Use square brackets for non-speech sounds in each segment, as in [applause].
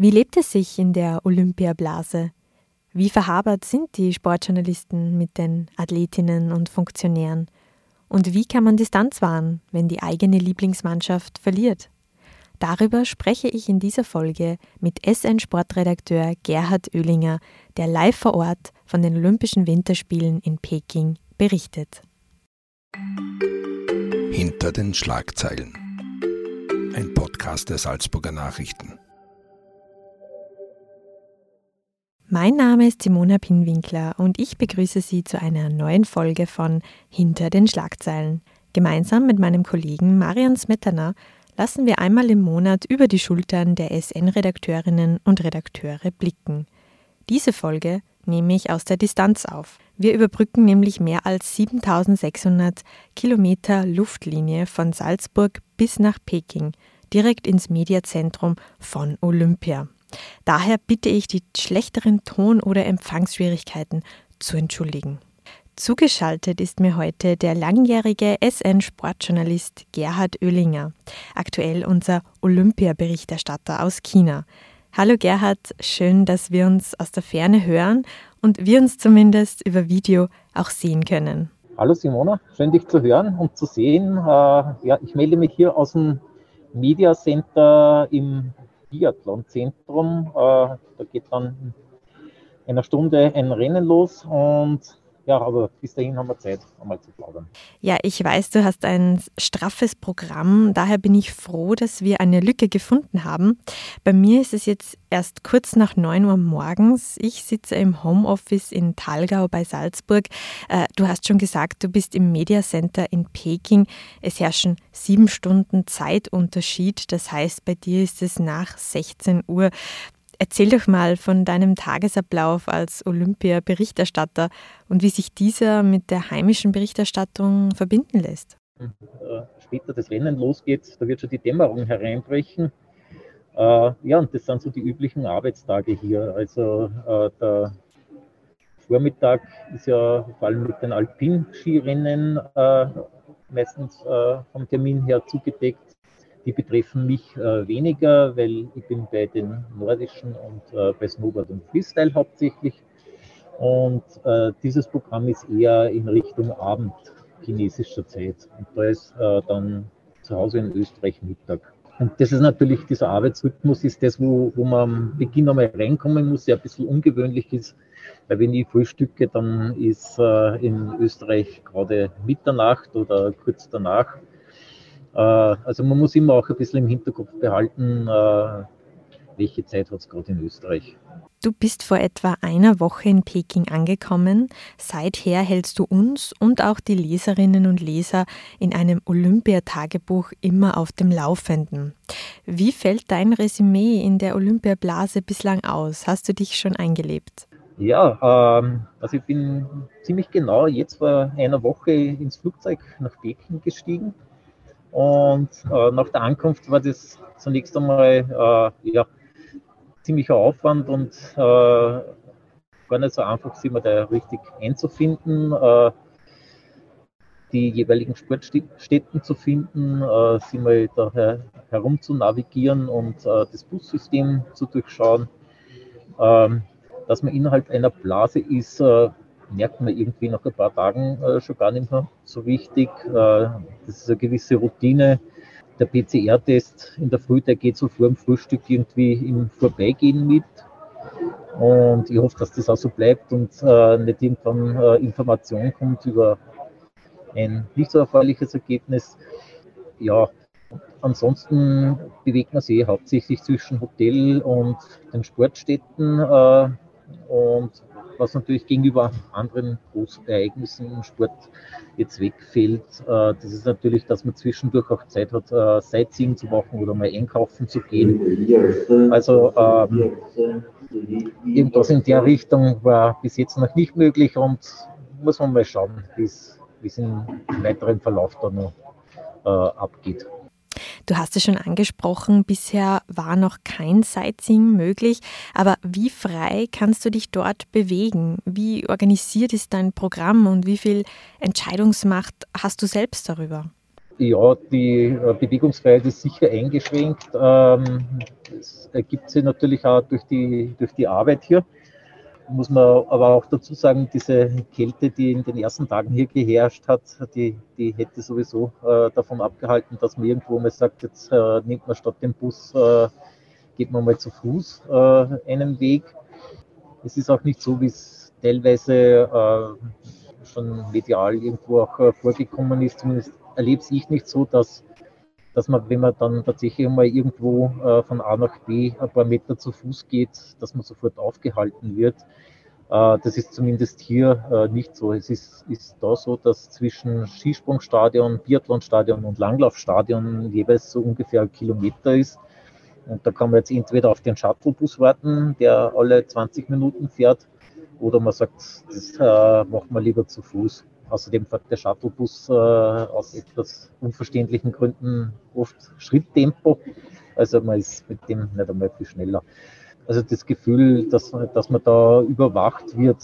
Wie lebt es sich in der Olympiablase? Wie verhabert sind die Sportjournalisten mit den Athletinnen und Funktionären? Und wie kann man Distanz wahren, wenn die eigene Lieblingsmannschaft verliert? Darüber spreche ich in dieser Folge mit SN-Sportredakteur Gerhard Oehlinger, der live vor Ort von den Olympischen Winterspielen in Peking berichtet. Hinter den Schlagzeilen. Ein Podcast der Salzburger Nachrichten. Mein Name ist Simona Pinwinkler und ich begrüße Sie zu einer neuen Folge von Hinter den Schlagzeilen. Gemeinsam mit meinem Kollegen Marian Smetana lassen wir einmal im Monat über die Schultern der SN-Redakteurinnen und Redakteure blicken. Diese Folge nehme ich aus der Distanz auf. Wir überbrücken nämlich mehr als 7600 Kilometer Luftlinie von Salzburg bis nach Peking, direkt ins Mediazentrum von Olympia. Daher bitte ich, die schlechteren Ton- oder Empfangsschwierigkeiten zu entschuldigen. Zugeschaltet ist mir heute der langjährige SN-Sportjournalist Gerhard Oehlinger, aktuell unser Olympiaberichterstatter aus China. Hallo Gerhard, schön, dass wir uns aus der Ferne hören und wir uns zumindest über Video auch sehen können. Hallo Simona, schön dich zu hören und zu sehen. Äh, ja, ich melde mich hier aus dem Media Center im Biathlon-Zentrum. Äh, da geht dann in einer Stunde ein Rennen los und ja, aber bis dahin haben wir Zeit, einmal zu plaudern. Ja, ich weiß, du hast ein straffes Programm. Daher bin ich froh, dass wir eine Lücke gefunden haben. Bei mir ist es jetzt erst kurz nach 9 Uhr morgens. Ich sitze im Homeoffice in Talgau bei Salzburg. Äh, du hast schon gesagt, du bist im Media Center in Peking. Es herrschen sieben Stunden Zeitunterschied. Das heißt, bei dir ist es nach 16 Uhr. Erzähl doch mal von deinem Tagesablauf als Olympia-Berichterstatter und wie sich dieser mit der heimischen Berichterstattung verbinden lässt. Äh, später das Rennen losgeht, da wird schon die Dämmerung hereinbrechen. Äh, ja, und das sind so die üblichen Arbeitstage hier. Also äh, der Vormittag ist ja vor allem mit den Alpin-Skirennen meistens vom Termin her zugedeckt. Die betreffen mich äh, weniger, weil ich bin bei den nordischen und äh, bei Snowboard und Freestyle hauptsächlich. Und äh, dieses Programm ist eher in Richtung Abend chinesischer Zeit. Und da ist äh, dann zu Hause in Österreich Mittag. Und das ist natürlich, dieser Arbeitsrhythmus ist das, wo, wo man am Beginn einmal reinkommen muss, der ein bisschen ungewöhnlich ist. Weil wenn ich frühstücke, dann ist äh, in Österreich gerade Mitternacht oder kurz danach. Äh, also man muss immer auch ein bisschen im Hinterkopf behalten, äh, welche Zeit hat es gerade in Österreich. Du bist vor etwa einer Woche in Peking angekommen. Seither hältst du uns und auch die Leserinnen und Leser in einem Olympiatagebuch immer auf dem Laufenden. Wie fällt dein Resümee in der Olympiablase bislang aus? Hast du dich schon eingelebt? Ja, ähm, also ich bin ziemlich genau jetzt vor einer Woche ins Flugzeug nach Peking gestiegen und äh, nach der Ankunft war das zunächst einmal äh, ja, ziemlicher Aufwand und äh, gar nicht so einfach, sich mal da richtig einzufinden, äh, die jeweiligen Sportstätten zu finden, äh, sie mal da her herum zu navigieren und äh, das Bussystem zu durchschauen. Ähm, dass man innerhalb einer Blase ist, merkt man irgendwie nach ein paar Tagen äh, schon gar nicht mehr so wichtig. Äh, das ist eine gewisse Routine. Der PCR-Test in der Früh, der geht so vor dem Frühstück irgendwie im Vorbeigehen mit. Und ich hoffe, dass das auch so bleibt und äh, nicht irgendwann Information kommt über ein nicht so erfreuliches Ergebnis. Ja, ansonsten bewegt man sich hauptsächlich zwischen Hotel und den Sportstätten und was natürlich gegenüber anderen Großereignissen im Sport jetzt wegfällt, äh, das ist natürlich, dass man zwischendurch auch Zeit hat, äh, Sightseeing zu machen oder mal einkaufen zu gehen. Also ähm, irgendwas in der Richtung war bis jetzt noch nicht möglich und muss man mal schauen, wie es im weiteren Verlauf da noch äh, abgeht. Du hast es schon angesprochen, bisher war noch kein Sightseeing möglich, aber wie frei kannst du dich dort bewegen? Wie organisiert ist dein Programm und wie viel Entscheidungsmacht hast du selbst darüber? Ja, die äh, Bewegungsfreiheit ist sicher eingeschränkt. Ähm, es ergibt sich natürlich auch durch die, durch die Arbeit hier. Muss man aber auch dazu sagen, diese Kälte, die in den ersten Tagen hier geherrscht hat, die, die hätte sowieso äh, davon abgehalten, dass man irgendwo mal sagt, jetzt äh, nimmt man statt dem Bus, äh, geht man mal zu Fuß äh, einen Weg. Es ist auch nicht so, wie es teilweise äh, schon medial irgendwo auch vorgekommen ist, zumindest erlebe ich nicht so, dass, dass man, wenn man dann tatsächlich mal irgendwo äh, von A nach B ein paar Meter zu Fuß geht, dass man sofort aufgehalten wird. Äh, das ist zumindest hier äh, nicht so. Es ist, ist da so, dass zwischen Skisprungstadion, Biathlonstadion und Langlaufstadion jeweils so ungefähr ein Kilometer ist. Und da kann man jetzt entweder auf den Shuttlebus warten, der alle 20 Minuten fährt, oder man sagt, das äh, macht man lieber zu Fuß. Außerdem fährt der Shuttlebus äh, aus etwas unverständlichen Gründen oft Schritttempo. Also man ist mit dem nicht einmal viel schneller. Also das Gefühl, dass, dass man da überwacht wird,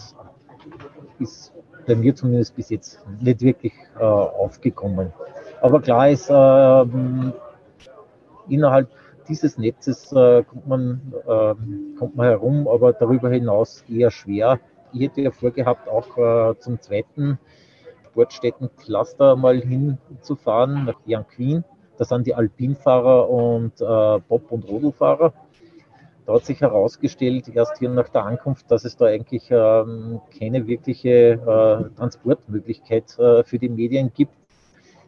ist bei mir zumindest bis jetzt nicht wirklich äh, aufgekommen. Aber klar ist, äh, innerhalb dieses Netzes äh, kommt, man, äh, kommt man herum, aber darüber hinaus eher schwer. Ich hätte ja vorgehabt, auch äh, zum zweiten Sportstättencluster mal hinzufahren, nach Jan Queen. Da sind die Alpinfahrer und äh, Bob- und Rodelfahrer. Da hat sich herausgestellt, erst hier nach der Ankunft, dass es da eigentlich ähm, keine wirkliche äh, Transportmöglichkeit äh, für die Medien gibt.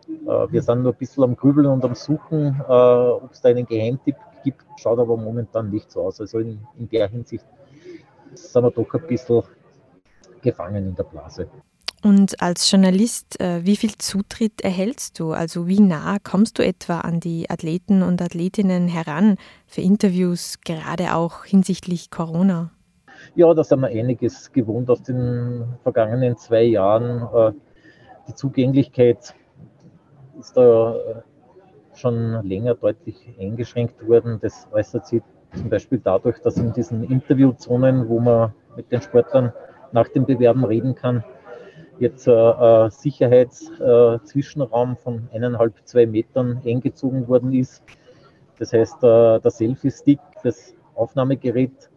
Äh, wir sind nur ein bisschen am Grübeln und am Suchen, äh, ob es da einen Geheimtipp gibt. Schaut aber momentan nicht so aus. Also in, in der Hinsicht sind wir doch ein bisschen gefangen in der Blase. Und als Journalist, äh, wie viel Zutritt erhältst du? Also wie nah kommst du etwa an die Athleten und Athletinnen heran für Interviews, gerade auch hinsichtlich Corona? Ja, da sind wir einiges gewohnt aus den vergangenen zwei Jahren. Äh, die Zugänglichkeit ist da äh, schon länger deutlich eingeschränkt worden. Das äußert sich zum Beispiel dadurch, dass in diesen Interviewzonen, wo man mit den Sportlern nach dem Bewerben reden kann, jetzt äh, äh, Sicherheitszwischenraum äh, von eineinhalb, zwei Metern eingezogen worden ist. Das heißt, äh, der Selfie-Stick, das Aufnahmegerät,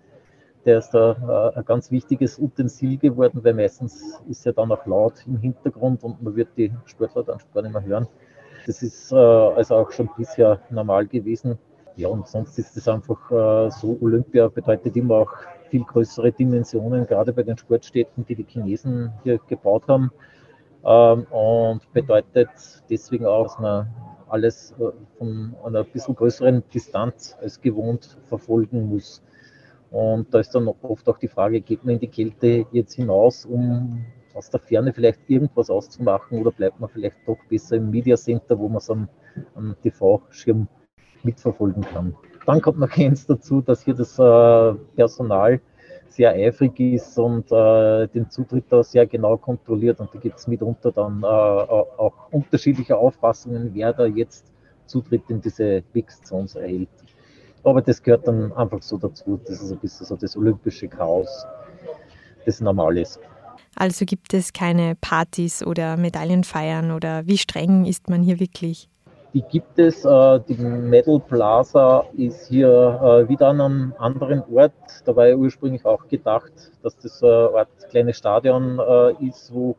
der ist äh, ein ganz wichtiges Utensil geworden, weil meistens ist ja dann auch laut im Hintergrund und man wird die Sportler dann gar nicht mehr hören. Das ist äh, also auch schon bisher normal gewesen. Ja, und sonst ist es einfach äh, so, Olympia bedeutet immer auch viel größere Dimensionen, gerade bei den Sportstätten, die die Chinesen hier gebaut haben. Ähm, und bedeutet deswegen auch, dass man alles äh, von einer bisschen größeren Distanz als gewohnt verfolgen muss. Und da ist dann oft auch die Frage, geht man in die Kälte jetzt hinaus, um aus der Ferne vielleicht irgendwas auszumachen oder bleibt man vielleicht doch besser im Media Center, wo man es am, am TV-Schirm mitverfolgen kann. Dann kommt noch [laughs] eins dazu, dass hier das äh, Personal sehr eifrig ist und äh, den Zutritt da sehr genau kontrolliert. Und da gibt es mitunter dann äh, auch unterschiedliche Auffassungen, wer da jetzt Zutritt in diese Mixed Zones erhält. Aber das gehört dann einfach so dazu. Das ist ein bisschen so das olympische Chaos, das normal ist. Also gibt es keine Partys oder Medaillenfeiern oder wie streng ist man hier wirklich? Die gibt es. Äh, die Metal Plaza ist hier äh, wieder an einem anderen Ort. Da war ja ursprünglich auch gedacht, dass das Art kleines Stadion äh, ist, wo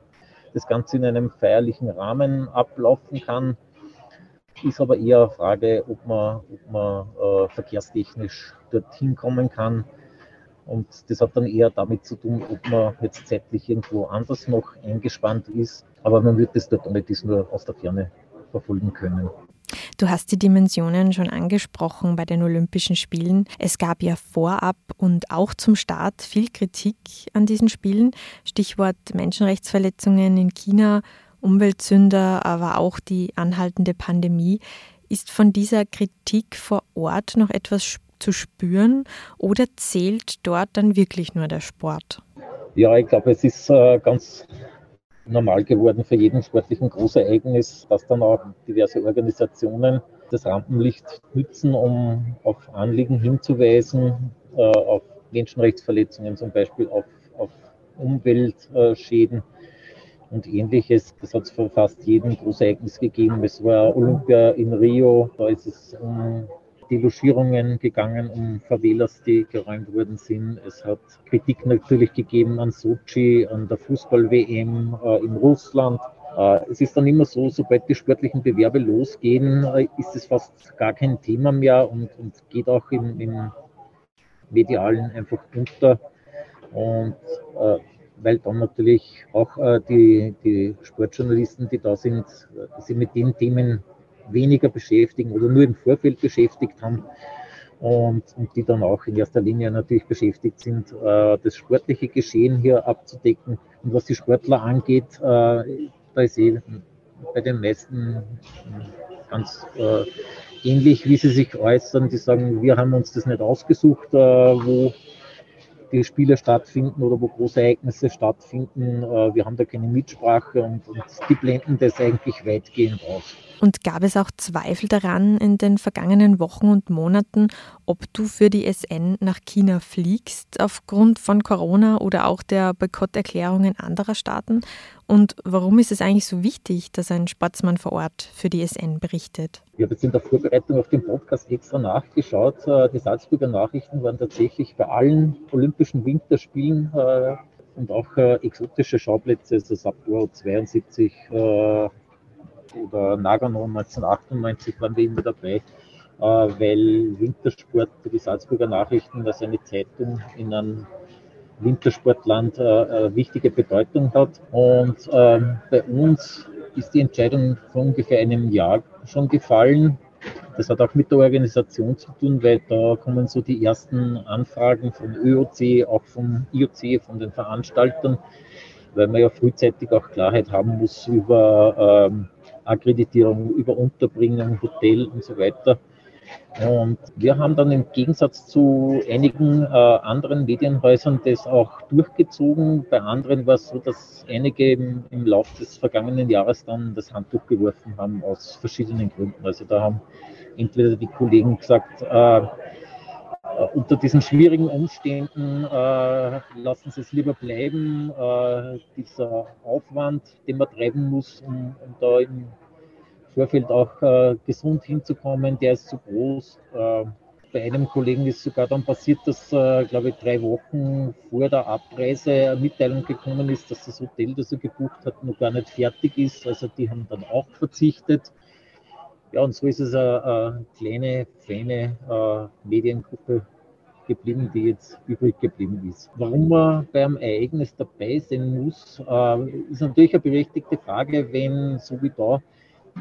das Ganze in einem feierlichen Rahmen ablaufen kann. Ist aber eher eine Frage, ob man, ob man verkehrstechnisch dorthin kommen kann. Und das hat dann eher damit zu tun, ob man jetzt zeitlich irgendwo anders noch eingespannt ist. Aber man wird das dort nicht nur aus der Ferne verfolgen können. Du hast die Dimensionen schon angesprochen bei den Olympischen Spielen. Es gab ja vorab und auch zum Start viel Kritik an diesen Spielen. Stichwort Menschenrechtsverletzungen in China, Umweltsünder, aber auch die anhaltende Pandemie. Ist von dieser Kritik vor Ort noch etwas zu spüren oder zählt dort dann wirklich nur der Sport? Ja, ich glaube, es ist äh, ganz normal geworden für jeden sportlichen Großereignis, dass dann auch diverse Organisationen das Rampenlicht nützen, um auf Anliegen hinzuweisen, äh, auf Menschenrechtsverletzungen zum Beispiel, auf, auf Umweltschäden. und ähnliches. Das hat es für fast jedem Großereignis gegeben. Es war Olympia in Rio, da ist es um die Logierungen gegangen, um Favelas, die geräumt worden sind. Es hat Kritik natürlich gegeben an Sochi, an der Fußball-WM äh, in Russland. Äh, es ist dann immer so, sobald die sportlichen Bewerbe losgehen, äh, ist es fast gar kein Thema mehr und, und geht auch im, im Medialen einfach unter. Und äh, weil dann natürlich auch die, die Sportjournalisten, die da sind, sich mit den Themen weniger beschäftigen oder nur im Vorfeld beschäftigt haben und, und die dann auch in erster Linie natürlich beschäftigt sind, äh, das sportliche Geschehen hier abzudecken. Und was die Sportler angeht, äh, da ist eh bei den meisten ganz äh, ähnlich, wie sie sich äußern. Die sagen, wir haben uns das nicht ausgesucht, wo die Spiele stattfinden oder wo große Ereignisse stattfinden. Wir haben da keine Mitsprache und, und die blenden das eigentlich weitgehend aus. Und gab es auch Zweifel daran in den vergangenen Wochen und Monaten, ob du für die SN nach China fliegst aufgrund von Corona oder auch der Boykotterklärungen anderer Staaten? Und warum ist es eigentlich so wichtig, dass ein Sportsmann vor Ort für die SN berichtet? Ich habe jetzt in der Vorbereitung auf den Podcast extra nachgeschaut. Äh, die Salzburger Nachrichten waren tatsächlich bei allen Olympischen Winterspielen äh, und auch äh, exotische Schauplätze, also Sapporo 72, oder Nagano 1998 waren wir immer dabei, äh, weil Wintersport die Salzburger Nachrichten, dass eine Zeitung in einem Wintersportland äh, wichtige Bedeutung hat. Und ähm, bei uns ist die Entscheidung vor ungefähr einem Jahr schon gefallen. Das hat auch mit der Organisation zu tun, weil da kommen so die ersten Anfragen vom ÖOC, auch vom IOC, von den Veranstaltern, weil man ja frühzeitig auch Klarheit haben muss über ähm, Akkreditierung, über Unterbringung, Hotel und so weiter. Und wir haben dann im Gegensatz zu einigen äh, anderen Medienhäusern das auch durchgezogen. Bei anderen war es so, dass einige im, im Laufe des vergangenen Jahres dann das Handtuch geworfen haben aus verschiedenen Gründen. Also da haben entweder die Kollegen gesagt, äh, unter diesen schwierigen Umständen äh, lassen Sie es lieber bleiben. Äh, dieser Aufwand, den man treiben muss, um, um da im Vorfeld auch äh, gesund hinzukommen, der ist zu groß. Äh, bei einem Kollegen ist sogar dann passiert, dass, äh, glaube ich, drei Wochen vor der Abreise eine Mitteilung gekommen ist, dass das Hotel, das er gebucht hat, noch gar nicht fertig ist. Also die haben dann auch verzichtet. Ja, und so ist es eine, eine kleine, feine äh, Mediengruppe geblieben, die jetzt übrig geblieben ist. Warum man beim Ereignis dabei sein muss, äh, ist natürlich eine berechtigte Frage, wenn so wie da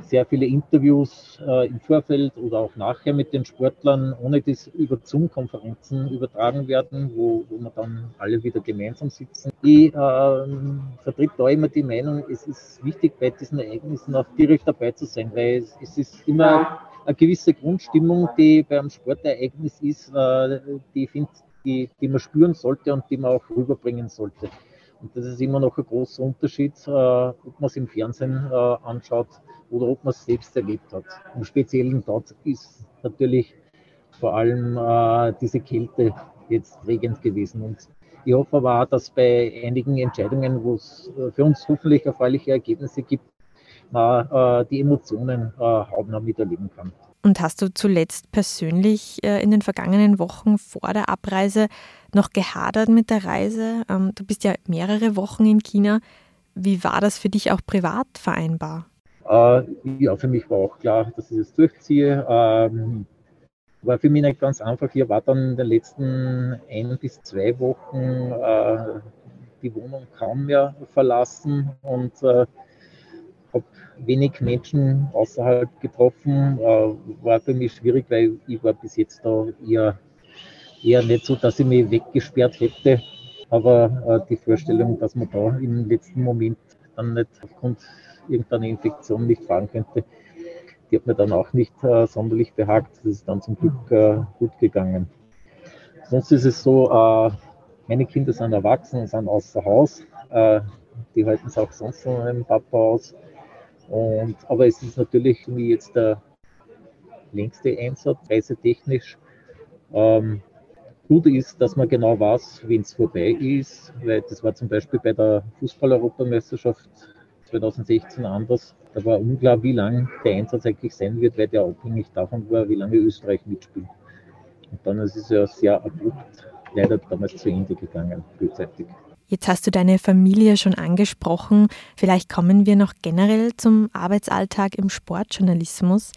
sehr viele Interviews äh, im Vorfeld oder auch nachher mit den Sportlern ohne das über Zoom-Konferenzen übertragen werden, wo, wo wir dann alle wieder gemeinsam sitzen. Ich äh, vertrete da immer die Meinung, es ist wichtig, bei diesen Ereignissen auch direkt dabei zu sein, weil es, es ist immer eine gewisse Grundstimmung, die beim Sportereignis ist, äh, die, find, die, die man spüren sollte und die man auch rüberbringen sollte. Und das ist immer noch ein großer Unterschied, äh, ob man es im Fernsehen äh, anschaut oder ob man es selbst erlebt hat. Im Speziellen dort ist natürlich vor allem äh, diese Kälte jetzt regend gewesen. Und ich hoffe aber auch, dass bei einigen Entscheidungen, wo es äh, für uns hoffentlich erfreuliche Ergebnisse gibt, man äh, die Emotionen äh, hautnah miterleben kann. Und hast du zuletzt persönlich äh, in den vergangenen Wochen vor der Abreise noch gehadert mit der Reise? Ähm, du bist ja mehrere Wochen in China. Wie war das für dich auch privat vereinbar? Äh, ja, für mich war auch klar, dass ich das durchziehe. Ähm, war für mich nicht ganz einfach. Ich war dann in den letzten ein bis zwei Wochen äh, die Wohnung kaum mehr verlassen und äh, habe wenig Menschen außerhalb getroffen. Äh, war für mich schwierig, weil ich war bis jetzt da eher, eher nicht so, dass ich mich weggesperrt hätte. Aber äh, die Vorstellung, dass man da im letzten Moment dann nicht aufgrund irgendeiner Infektion nicht fahren könnte, die hat mir dann auch nicht äh, sonderlich behagt. Das ist dann zum Glück äh, gut gegangen. Sonst ist es so, äh, meine Kinder sind erwachsen, sind außer Haus. Äh, die halten es auch sonst von meinem Papa aus. Und, aber es ist natürlich wie jetzt der längste Einsatz, reisetechnisch. Ähm, gut ist, dass man genau weiß, wenn es vorbei ist, weil das war zum Beispiel bei der Fußball-Europameisterschaft 2016 anders. Da war unklar, wie lang der Einsatz eigentlich sein wird, weil der abhängig davon war, wie lange Österreich mitspielt. Und dann ist es ja sehr abrupt leider damals zu Ende gegangen, frühzeitig. Jetzt hast du deine Familie schon angesprochen. Vielleicht kommen wir noch generell zum Arbeitsalltag im Sportjournalismus.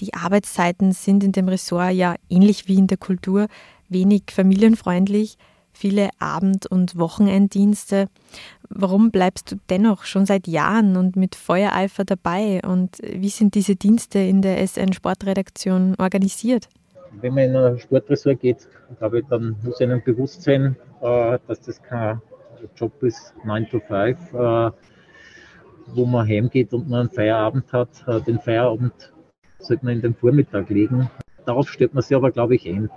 Die Arbeitszeiten sind in dem Ressort ja ähnlich wie in der Kultur wenig familienfreundlich, viele Abend- und Wochenenddienste. Warum bleibst du dennoch schon seit Jahren und mit Feuereifer dabei? Und wie sind diese Dienste in der SN Sportredaktion organisiert? Wenn man in ein Sportressort geht, glaube ich, dann muss einem bewusst sein, äh, dass das kein Job ist, 9 to 5, äh, wo man heimgeht und man einen Feierabend hat. Äh, den Feierabend sollte man in den Vormittag legen. Darauf stellt man sich aber, glaube ich, ein,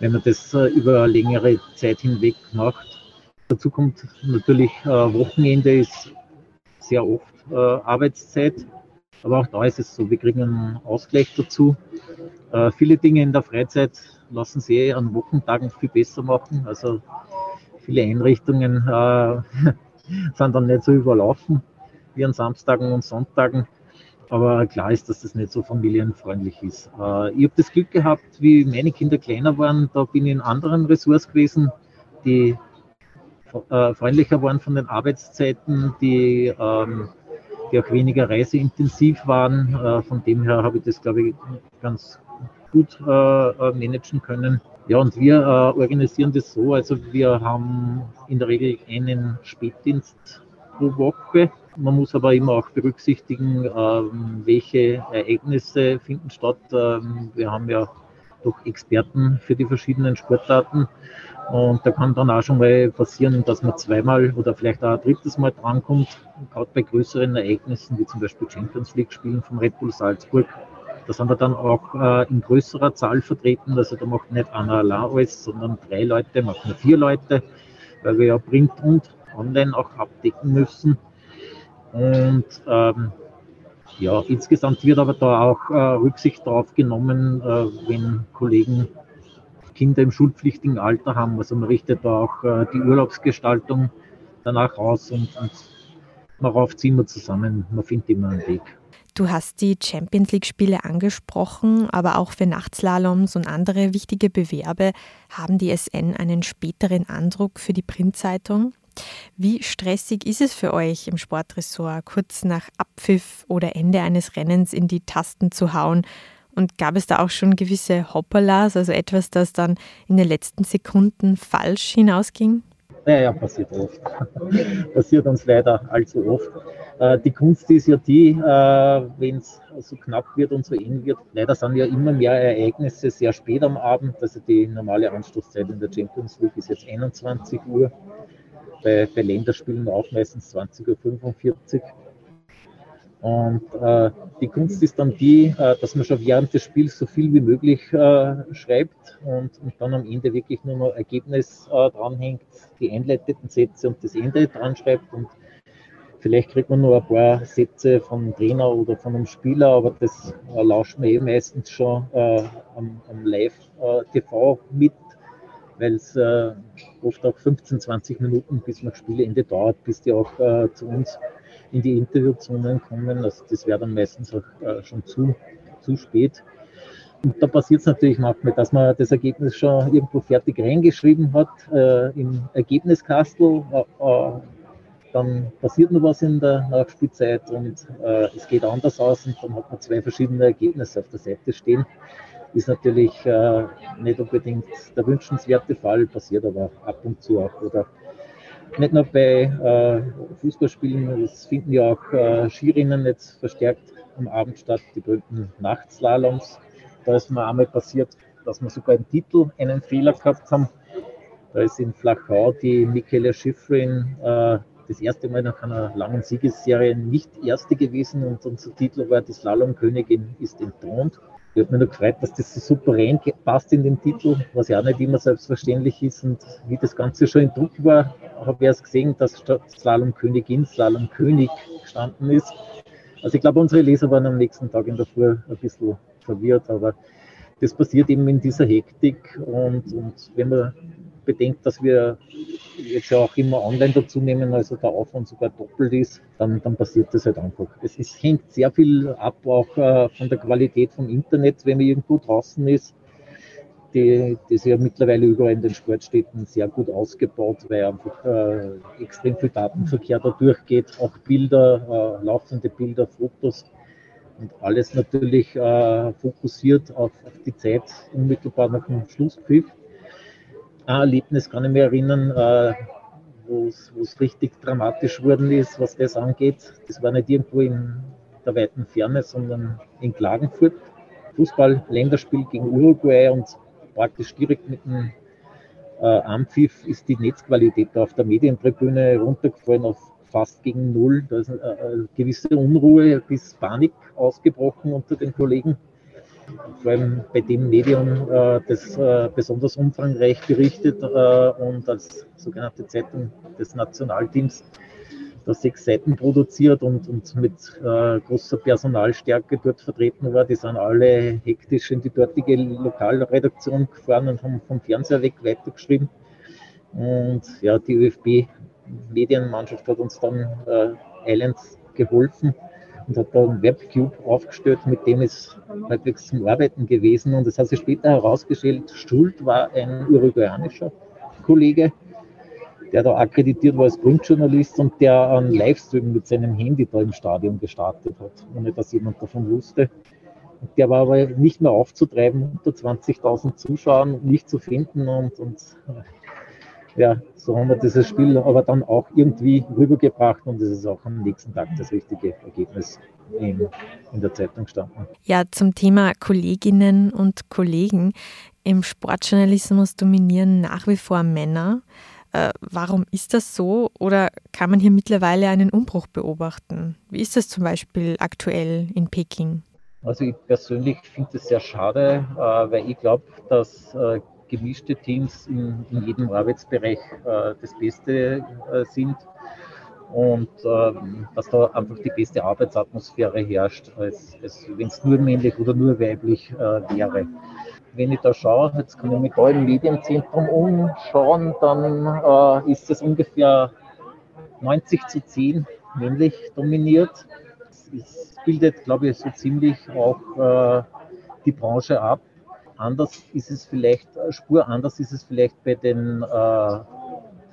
wenn man das über eine längere Zeit hinweg macht. Dazu kommt natürlich Wochenende ist sehr oft Arbeitszeit. Aber auch da ist es so, wir kriegen einen Ausgleich dazu. Äh, viele Dinge in der Freizeit lassen sich an Wochentagen viel besser machen. Also viele Einrichtungen äh, [laughs] sind dann nicht so überlaufen wie an Samstagen und Sonntagen. Aber klar ist, dass das nicht so familienfreundlich ist. Äh, ich habe das Glück gehabt, wie meine Kinder kleiner waren, da bin ich in anderen Ressorts gewesen, die äh, freundlicher waren von den Arbeitszeiten, die ähm, die auch weniger reiseintensiv waren. Von dem her habe ich das, glaube ich, ganz gut managen können. Ja, und wir organisieren das so, also wir haben in der Regel einen Spätdienst pro Woche. Man muss aber immer auch berücksichtigen, ähm, welche Ereignisse finden statt. Ähm, wir haben ja doch Experten für die verschiedenen Sportarten. Und da kann dann auch schon mal passieren, dass man zweimal oder vielleicht auch ein drittes Mal drankommt, gerade bei größeren Ereignissen, wie zum Beispiel Champions League Spielen von Red Bull Salzburg. Da sind wir dann auch äh, in größerer Zahl vertreten. Also da macht nicht einer allein alles, sondern drei Leute, machen vier Leute, weil wir ja Print und Online auch abdecken müssen. Und ähm, ja, insgesamt wird aber da auch äh, Rücksicht darauf genommen, äh, wenn Kollegen Kinder im schulpflichtigen Alter haben. Also man richtet da auch äh, die Urlaubsgestaltung danach aus und, und darauf ziehen wir zusammen. Man findet immer einen Weg. Du hast die Champions League-Spiele angesprochen, aber auch für Nachtslaloms und andere wichtige Bewerbe haben die SN einen späteren Andruck für die Printzeitung. Wie stressig ist es für euch im Sportressort, kurz nach Abpfiff oder Ende eines Rennens in die Tasten zu hauen und gab es da auch schon gewisse Hopperlas, also etwas, das dann in den letzten Sekunden falsch hinausging? Ja, ja, passiert oft. [laughs] passiert uns leider allzu oft. Äh, die Kunst ist ja die, äh, wenn es so knapp wird und so eng wird. Leider sind ja immer mehr Ereignisse sehr spät am Abend. Also die normale Anstoßzeit in der Champions League ist jetzt 21 Uhr. Bei, bei Länderspielen auch meistens 20.45 Uhr. Und äh, die Kunst ist dann die, äh, dass man schon während des Spiels so viel wie möglich äh, schreibt und, und, dann am Ende wirklich nur noch Ergebnis äh, dranhängt, die einleitenden Sätze und das Ende dran schreibt. Und vielleicht kriegt man nur ein paar Sätze vom Trainer oder von einem Spieler, aber das äh, lauscht man eh meistens schon äh, am, am Live-TV mit, weil es oft auch 15, 20 Minuten bis nach Spielende dauert, bis die auch zu uns in die Interviewzonen kommen. Also das wäre dann meistens auch äh, schon zu, zu spät. Und da passiert es natürlich manchmal, dass man das Ergebnis schon irgendwo fertig reingeschrieben hat äh, im Ergebniskastel. Äh, äh, dann passiert noch was in der Nachspielzeit und äh, es geht anders aus und dann hat man zwei verschiedene Ergebnisse auf der Seite stehen. Ist natürlich äh, nicht unbedingt der wünschenswerte Fall, passiert aber ab und zu auch. Oder nicht nur bei äh, Fußballspielen, es finden ja auch äh, Skirennen jetzt verstärkt am Abend statt, die berühmten Nachtslaloms. Da ist mir einmal passiert, dass wir sogar im Titel einen Fehler gehabt haben. Da ist in Flachau die Michaela Schifrin äh, das erste Mal nach einer langen Siegesserie nicht erste gewesen und unser Titel war Die Slalomkönigin ist entthront. Ich habe mich nur gefreut, dass das so souverän passt in den Titel, was ja auch nicht immer selbstverständlich ist. Und wie das Ganze schon in Druck war, habe ich erst gesehen, dass statt Slalomkönigin Slalomkönig gestanden ist. Also ich glaube, unsere Leser waren am nächsten Tag in der Früh ein bisschen verwirrt, aber das passiert eben in dieser Hektik. Und, und wenn man bedenkt, dass wir jetzt ja auch immer online dazu nehmen, also der Aufwand sogar doppelt ist, dann, dann passiert das halt einfach. Es ist, hängt sehr viel ab auch äh, von der Qualität vom Internet, wenn man irgendwo draußen ist. Die, das ja mittlerweile überall in den Sportstädten sehr gut ausgebaut, weil einfach äh, extrem viel Datenverkehr da durchgeht, auch Bilder, äh, laufende Bilder, Fotos und alles natürlich äh, fokussiert auf, auf, die Zeit unmittelbar nach dem Schlusspfiff. Ein Erlebnis kann ich mich erinnern, äh, wo es richtig dramatisch worden ist, was das angeht. Das war nicht irgendwo in der weiten Ferne, sondern in Klagenfurt. Fußball-Länderspiel gegen Uruguay und praktisch direkt mit dem äh, Ampfiff ist die Netzqualität auf der Medientribüne runtergefallen auf fast gegen Null. Da ist eine, eine gewisse Unruhe bis Panik ausgebrochen unter den Kollegen. Vor allem bei dem Medium, äh, das äh, besonders umfangreich berichtet äh, und als sogenannte Zeitung des Nationalteams da sechs Seiten produziert und, und mit großer Personalstärke dort vertreten war. Die sind alle hektisch in die dortige Lokalredaktion gefahren und haben vom Fernseher weg weitergeschrieben. Und ja, die ÖFB-Medienmannschaft hat uns dann äh, Islands geholfen und hat da einen Webcube aufgestellt, mit dem ist halbwegs zum Arbeiten gewesen. Und es hat sich später herausgestellt, Schuld war ein uruguayanischer Kollege, der da akkreditiert war als Grundjournalist und der einen Livestream mit seinem Handy da im Stadion gestartet hat, ohne dass jemand davon wusste. Der war aber nicht mehr aufzutreiben, unter 20.000 Zuschauern nicht zu finden und, und ja, so haben wir dieses Spiel aber dann auch irgendwie rübergebracht und es ist auch am nächsten Tag das richtige Ergebnis in, in der Zeitung gestanden. Ja, zum Thema Kolleginnen und Kollegen. Im Sportjournalismus dominieren nach wie vor Männer. Äh, warum ist das so oder kann man hier mittlerweile einen Umbruch beobachten? Wie ist das zum Beispiel aktuell in Peking? Also ich persönlich finde es sehr schade, äh, weil ich glaube, dass äh, gemischte Teams in, in jedem Arbeitsbereich äh, das Beste äh, sind und äh, dass da einfach die beste Arbeitsatmosphäre herrscht, als, als wenn es nur männlich oder nur weiblich äh, wäre. Wenn ich da schaue, jetzt kann ich mich da im Medienzentrum umschauen, dann äh, ist es ungefähr 90 zu 10 männlich dominiert. Es bildet, glaube ich, so ziemlich auch äh, die Branche ab. Anders ist es vielleicht, äh, Spur anders ist es vielleicht bei den äh,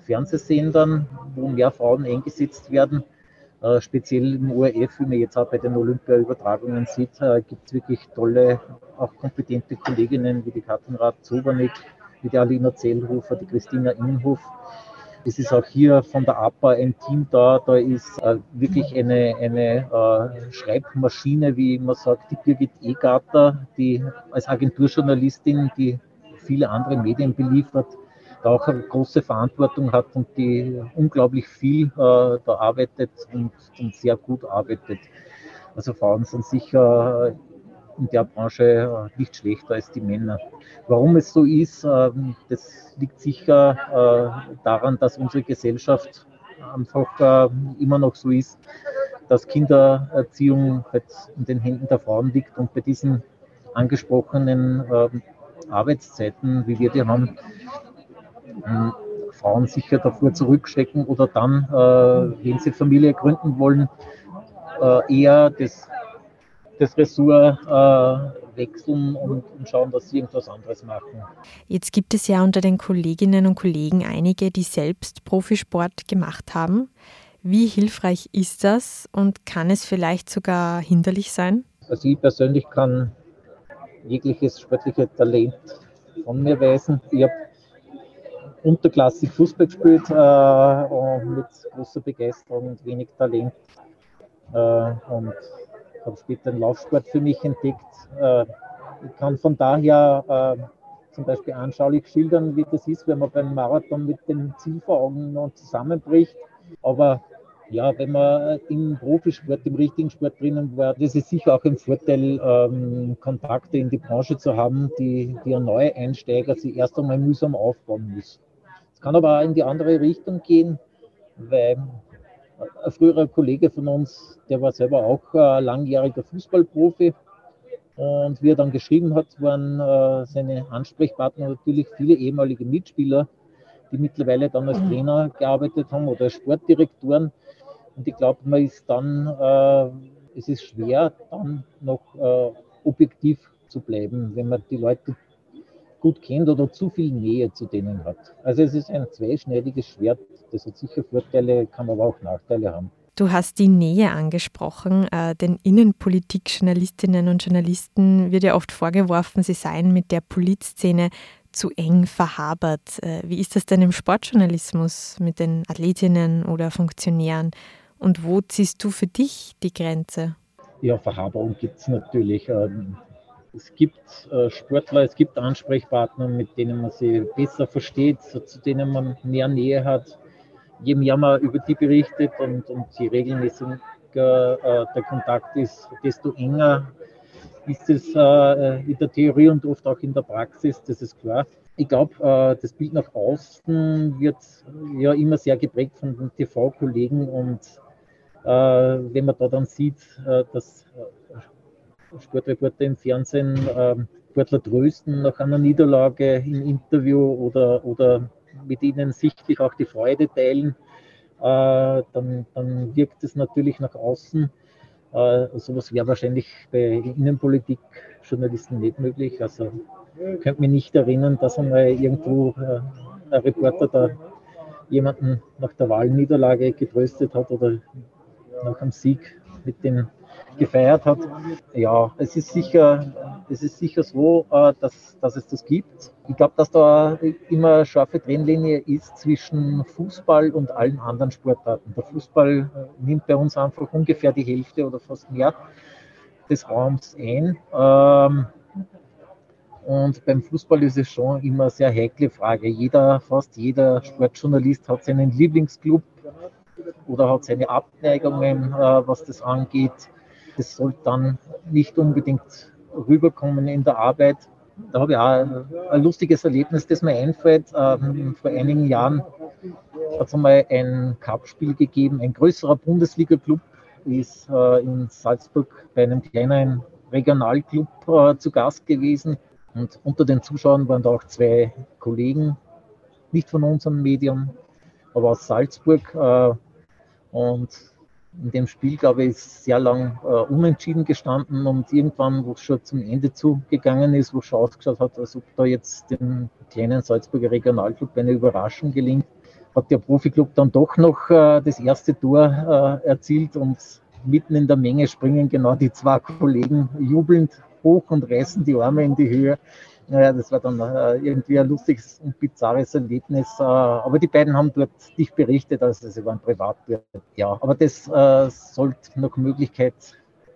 Fernsehsendern, wo mehr Frauen eingesetzt werden. Äh, speziell im ORF, wie man jetzt auch bei den Olympia-Übertragungen sieht, äh, gibt es wirklich tolle, auch kompetente Kolleginnen wie die Katrin Rath-Zobernick, wie die Alina Zellhofer, die Christina Inhof, es ist auch hier von der APA ein Team da. Da ist äh, wirklich eine, eine äh, Schreibmaschine, wie man sagt, die Birgit Egarter, die als Agenturjournalistin, die viele andere Medien beliefert, da auch eine große Verantwortung hat und die unglaublich viel äh, da arbeitet und, und sehr gut arbeitet. Also Frauen sind sicher in der Branche äh, nicht schlechter als die Männer. Warum es so ist, ähm, das liegt sicher äh, daran, dass unsere Gesellschaft einfach äh, immer noch so ist, dass Kindererziehung halt in den Händen der Frauen liegt und bei diesen angesprochenen ähm, Arbeitszeiten, wie wir die haben, ähm, Frauen sicher davor zurückstecken oder dann, wenn sie Familie gründen wollen, eher das das Ressort äh, wechseln und, und, schauen, dass sie irgendwas anderes machen. Jetzt gibt es ja unter den Kolleginnen und Kollegen einige, die selbst Profisport gemacht haben. Wie hilfreich ist das und kann es vielleicht sogar hinderlich sein? Also ich persönlich kann jegliches sportliche Talent von mir weisen. Ich habe unterklassig Fußball gespielt äh, mit großer Begeisterung und wenig Talent. Äh, und habe später den Laufsport für mich entdeckt. Äh, ich kann von daher äh, zum Beispiel anschaulich schildern, wie das ist, wenn man beim Marathon mit dem Ziel vor Augen noch zusammenbricht. Aber ja, wenn man im Profisport, im richtigen Sport drinnen war, das ist sicher auch ein Vorteil, ähm, Kontakte in die Branche zu haben, die, die ein neuer Einsteiger sich erst einmal mühsam aufbauen muss. Es kann aber auch in die andere Richtung gehen, weil ein früherer Kollege von uns, der war selber auch äh, langjähriger Fußballprofi. Und wie er dann geschrieben hat, waren äh, seine Ansprechpartner natürlich viele ehemalige Mitspieler, die mittlerweile dann als Trainer gearbeitet haben oder als Sportdirektoren. Und ich glaube, man ist dann, äh, es ist schwer, dann noch äh, objektiv zu bleiben, wenn man die Leute gut kennt oder zu viel Nähe zu denen hat. Also es ist ein zweischneidiges Schwert. Das hat sicher Vorteile, kann aber auch Nachteile haben. Du hast die Nähe angesprochen. Äh, den Innenpolitik-Journalistinnen und Journalisten wird ja oft vorgeworfen, sie seien mit der Politszene zu eng verhabert. Äh, wie ist das denn im Sportjournalismus mit den Athletinnen oder Funktionären? Und wo ziehst du für dich die Grenze? Ja, Verhaberung gibt es natürlich. Ähm, es gibt äh, Sportler, es gibt Ansprechpartner, mit denen man sie besser versteht, zu denen man mehr Nähe hat. Je mehr man über die berichtet und, und je regelmäßiger äh, der Kontakt ist, desto enger ist es äh, in der Theorie und oft auch in der Praxis, das ist klar. Ich glaube, äh, das Bild nach außen wird ja immer sehr geprägt von den TV-Kollegen und äh, wenn man da dann sieht, äh, dass äh, Sportreporter im Fernsehen ähm, Sportler trösten nach einer Niederlage im Interview oder, oder mit ihnen sichtlich auch die Freude teilen, äh, dann, dann wirkt es natürlich nach außen äh, sowas wäre wahrscheinlich bei Innenpolitik-Journalisten nicht möglich. Also könnte mich nicht erinnern, dass einmal irgendwo äh, ein Reporter da jemanden nach der Wahlniederlage getröstet hat oder nach einem Sieg mit dem gefeiert hat. Ja, es ist sicher, es ist sicher so, äh, dass, dass es das gibt. Ich glaube, dass da immer eine scharfe Trennlinie ist zwischen Fußball und allen anderen Sportarten. Der Fußball nimmt bei uns einfach ungefähr die Hälfte oder fast mehr des Raums ein. Ähm, und beim Fußball ist es schon immer eine sehr heikle Frage. Jeder, fast jeder Sportjournalist hat seinen Lieblingsclub oder hat seine Abneigungen, äh, was das angeht. Das sollte dann nicht unbedingt rüberkommen in der Arbeit. Da habe ich auch ein lustiges Erlebnis, das mir einfällt. Ähm, vor einigen Jahren hat es einmal ein Cup-Spiel gegeben. Ein größerer Bundesliga-Club ist äh, in Salzburg bei einem kleinen Regionalclub äh, zu Gast gewesen. Und unter den Zuschauern waren da auch zwei Kollegen, nicht von unserem Medium, aber aus Salzburg. Äh, und in dem Spiel, glaube ich, ist sehr lang äh, unentschieden gestanden und irgendwann, wo es schon zum Ende zugegangen ist, wo es schon ausgeschaut hat, als ob da jetzt dem kleinen Salzburger Regionalclub eine Überraschung gelingt, hat der Profiklub dann doch noch äh, das erste Tor äh, erzielt und mitten in der Menge springen genau die zwei Kollegen jubelnd hoch und reißen die Arme in die Höhe. Naja, das war dann äh, irgendwie ein lustiges und bizarres Erlebnis. Äh, aber die beiden haben dort dich berichtet, also sie waren privat. Ja, aber das äh, sollte nach Möglichkeit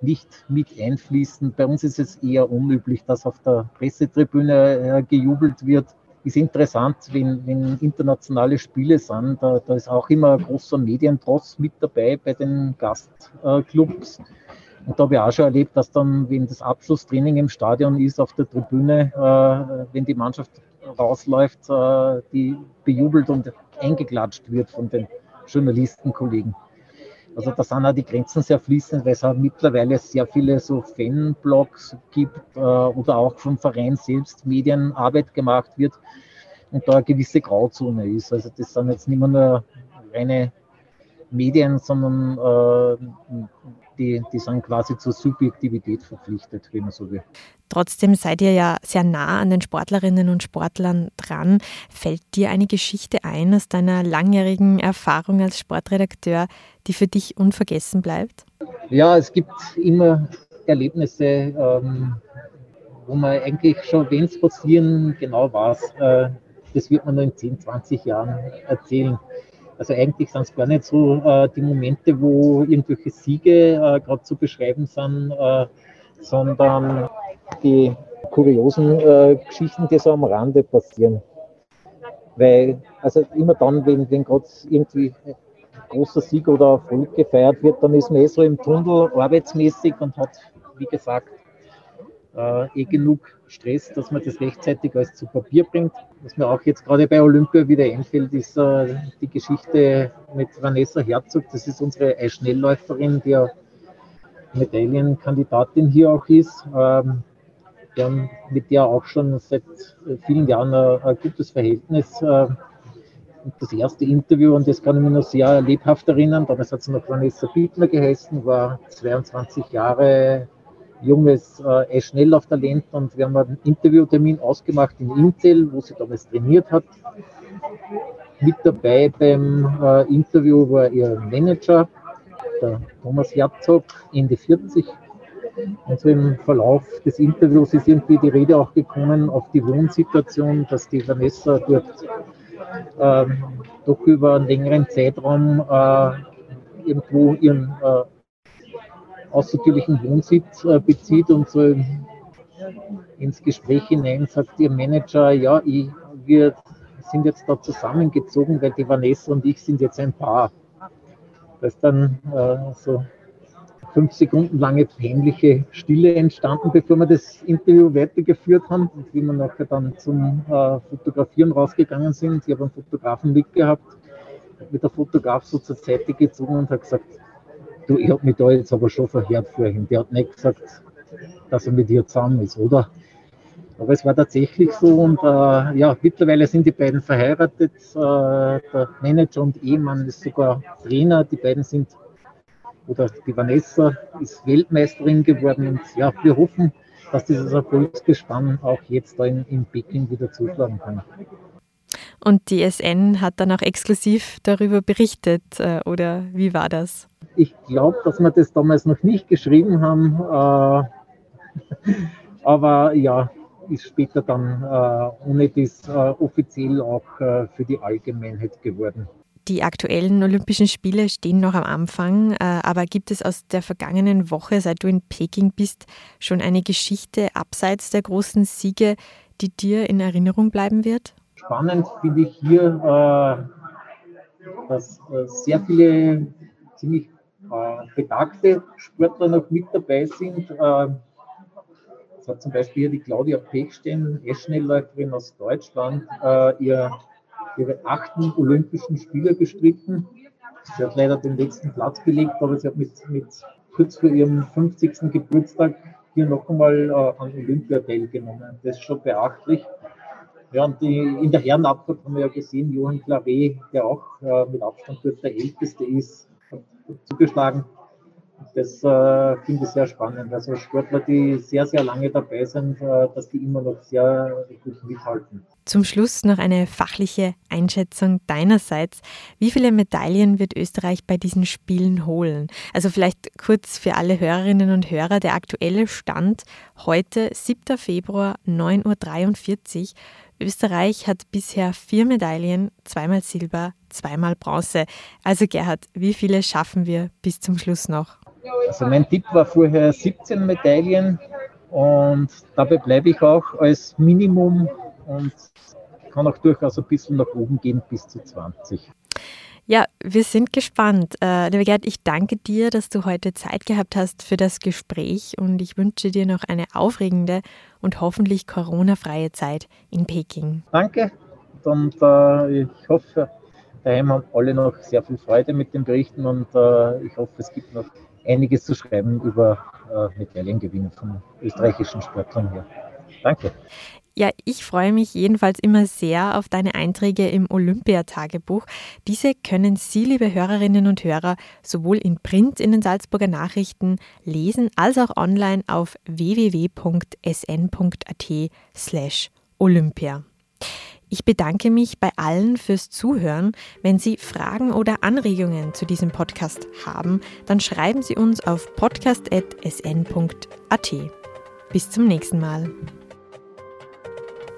nicht mit einfließen. Bei uns ist es eher unüblich, dass auf der Pressetribüne äh, gejubelt wird. Ist interessant, wenn, wenn internationale Spiele sind, da, da ist auch immer ein großer Medientross mit dabei bei den Gastclubs. Und da habe ich auch schon erlebt, dass dann, wenn das Abschlusstraining im Stadion ist, auf der Tribüne, äh, wenn die Mannschaft rausläuft, äh, die bejubelt und eingeklatscht wird von den Journalistenkollegen. Also da sind auch die Grenzen sehr fließend, weil es auch mittlerweile sehr viele so Fanblogs gibt äh, oder auch vom Verein selbst Medienarbeit gemacht wird und da eine gewisse Grauzone ist. Also das sind jetzt nicht mehr nur reine Medien, sondern äh, die, die sind quasi zur Subjektivität verpflichtet, wie man so will. Trotzdem seid ihr ja sehr nah an den Sportlerinnen und Sportlern dran. Fällt dir eine Geschichte ein aus deiner langjährigen Erfahrung als Sportredakteur, die für dich unvergessen bleibt? Ja, es gibt immer Erlebnisse, ähm, wo man eigentlich schon, wenn es passieren, genau weiß, äh, das wird man nur in 10, 20 Jahren erzählen. Also eigentlich sind es gar nicht so äh, die Momente, wo irgendwelche Siege äh, gerade zu beschreiben sind, äh, sondern die kuriosen äh, Geschichten, die so am Rande passieren. Weil, also immer dann, wenn, wenn gerade irgendwie großer Sieg oder Erfolg gefeiert wird, dann ist man eh so im Tunnel arbeitsmäßig und hat, wie gesagt, äh, eh genug Stress, dass man das rechtzeitig alles zu Papier bringt. Was mir auch jetzt gerade bei Olympia wieder einfällt, ist äh, die Geschichte mit Vanessa Herzog. Das ist unsere Eisschnellläuferin, die ja Medaillenkandidatin hier auch ist. Ähm, wir haben mit der auch schon seit vielen Jahren ein, ein gutes Verhältnis. Äh, das erste Interview, und das kann ich mich noch sehr lebhaft erinnern, damals hat sie noch Vanessa Bittner geheißen, war 22 Jahre junges äh, Schnelllauftalent und wir haben einen Interviewtermin ausgemacht in Intel, wo sie damals trainiert hat. Mit dabei beim äh, Interview war ihr Manager, der Thomas Herzog, Ende 40. Und so im Verlauf des Interviews ist irgendwie die Rede auch gekommen auf die Wohnsituation, dass die Vanessa dort ähm, doch über einen längeren Zeitraum äh, irgendwo ihren äh, außertürlichen Wohnsitz äh, bezieht und so ins Gespräch hinein sagt ihr Manager, ja, ich, wir sind jetzt da zusammengezogen, weil die Vanessa und ich sind jetzt ein Paar. Da ist dann äh, so fünf Sekunden lange peinliche Stille entstanden, bevor wir das Interview weitergeführt haben und wie wir nachher dann zum äh, Fotografieren rausgegangen sind. Ich habe einen Fotografen mitgehabt, mit der Fotograf so zur Seite gezogen und hat gesagt, du, ich habe mich da jetzt aber schon verhört vorhin. Der hat nicht gesagt, dass er mit dir zusammen ist, oder? Aber es war tatsächlich so und äh, ja, mittlerweile sind die beiden verheiratet. Äh, der Manager und Ehemann ist sogar Trainer. Die beiden sind, oder die Vanessa ist Weltmeisterin geworden und ja, wir hoffen, dass dieses Erfolgsgespann auch jetzt da in, in Peking wieder zuschlagen kann. Und die SN hat dann auch exklusiv darüber berichtet, äh, oder wie war das? Ich glaube, dass wir das damals noch nicht geschrieben haben, äh, [laughs] aber ja, ist später dann äh, ohne das offiziell auch für die Allgemeinheit geworden. Die aktuellen Olympischen Spiele stehen noch am Anfang, aber gibt es aus der vergangenen Woche, seit du in Peking bist, schon eine Geschichte abseits der großen Siege, die dir in Erinnerung bleiben wird? Spannend finde ich hier, äh, dass äh, sehr viele ziemlich äh, betagte Sportler noch mit dabei sind. Es hat zum Beispiel hier die Claudia Pechstein, Eschnellläuferin aus Deutschland, ihr, ihre achten Olympischen Spiele bestritten. Sie hat leider den letzten Platz belegt, aber sie hat mit, mit kurz vor ihrem 50. Geburtstag hier noch einmal äh, an Olympia teilgenommen. Das ist schon beachtlich. Ja, und die, in der Herrenabfahrt haben wir ja gesehen, Johann Claret, der auch äh, mit Abstand der Älteste ist, hat zugeschlagen. Das äh, finde ich sehr spannend. Also Sportler, die sehr, sehr lange dabei sind, äh, dass die immer noch sehr gut mithalten. Zum Schluss noch eine fachliche Einschätzung deinerseits. Wie viele Medaillen wird Österreich bei diesen Spielen holen? Also vielleicht kurz für alle Hörerinnen und Hörer der aktuelle Stand heute, 7. Februar, 9.43 Uhr. Österreich hat bisher vier Medaillen, zweimal Silber, zweimal Bronze. Also Gerhard, wie viele schaffen wir bis zum Schluss noch? Also mein Tipp war vorher 17 Medaillen und dabei bleibe ich auch als Minimum und kann auch durchaus ein bisschen nach oben gehen bis zu 20. Ja, wir sind gespannt. Äh, lieber Gerd, ich danke dir, dass du heute Zeit gehabt hast für das Gespräch und ich wünsche dir noch eine aufregende und hoffentlich Corona-freie Zeit in Peking. Danke und äh, ich hoffe, daheim haben alle noch sehr viel Freude mit den Berichten und äh, ich hoffe, es gibt noch einiges zu schreiben über äh, Medaillengewinne von österreichischen Sportlern hier. Danke. Ja, ich freue mich jedenfalls immer sehr auf deine Einträge im Olympiatagebuch. Diese können Sie, liebe Hörerinnen und Hörer, sowohl in Print in den Salzburger Nachrichten lesen als auch online auf www.sn.at slash Olympia. Ich bedanke mich bei allen fürs Zuhören. Wenn Sie Fragen oder Anregungen zu diesem Podcast haben, dann schreiben Sie uns auf podcast.sn.at. Bis zum nächsten Mal.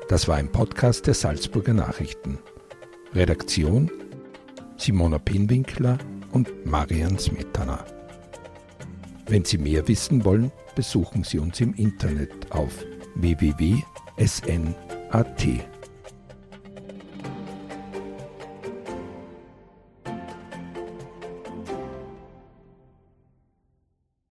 Das war ein Podcast der Salzburger Nachrichten. Redaktion Simona Pinwinkler und Marian Smetana. Wenn Sie mehr wissen wollen, besuchen Sie uns im Internet auf www.sn.at.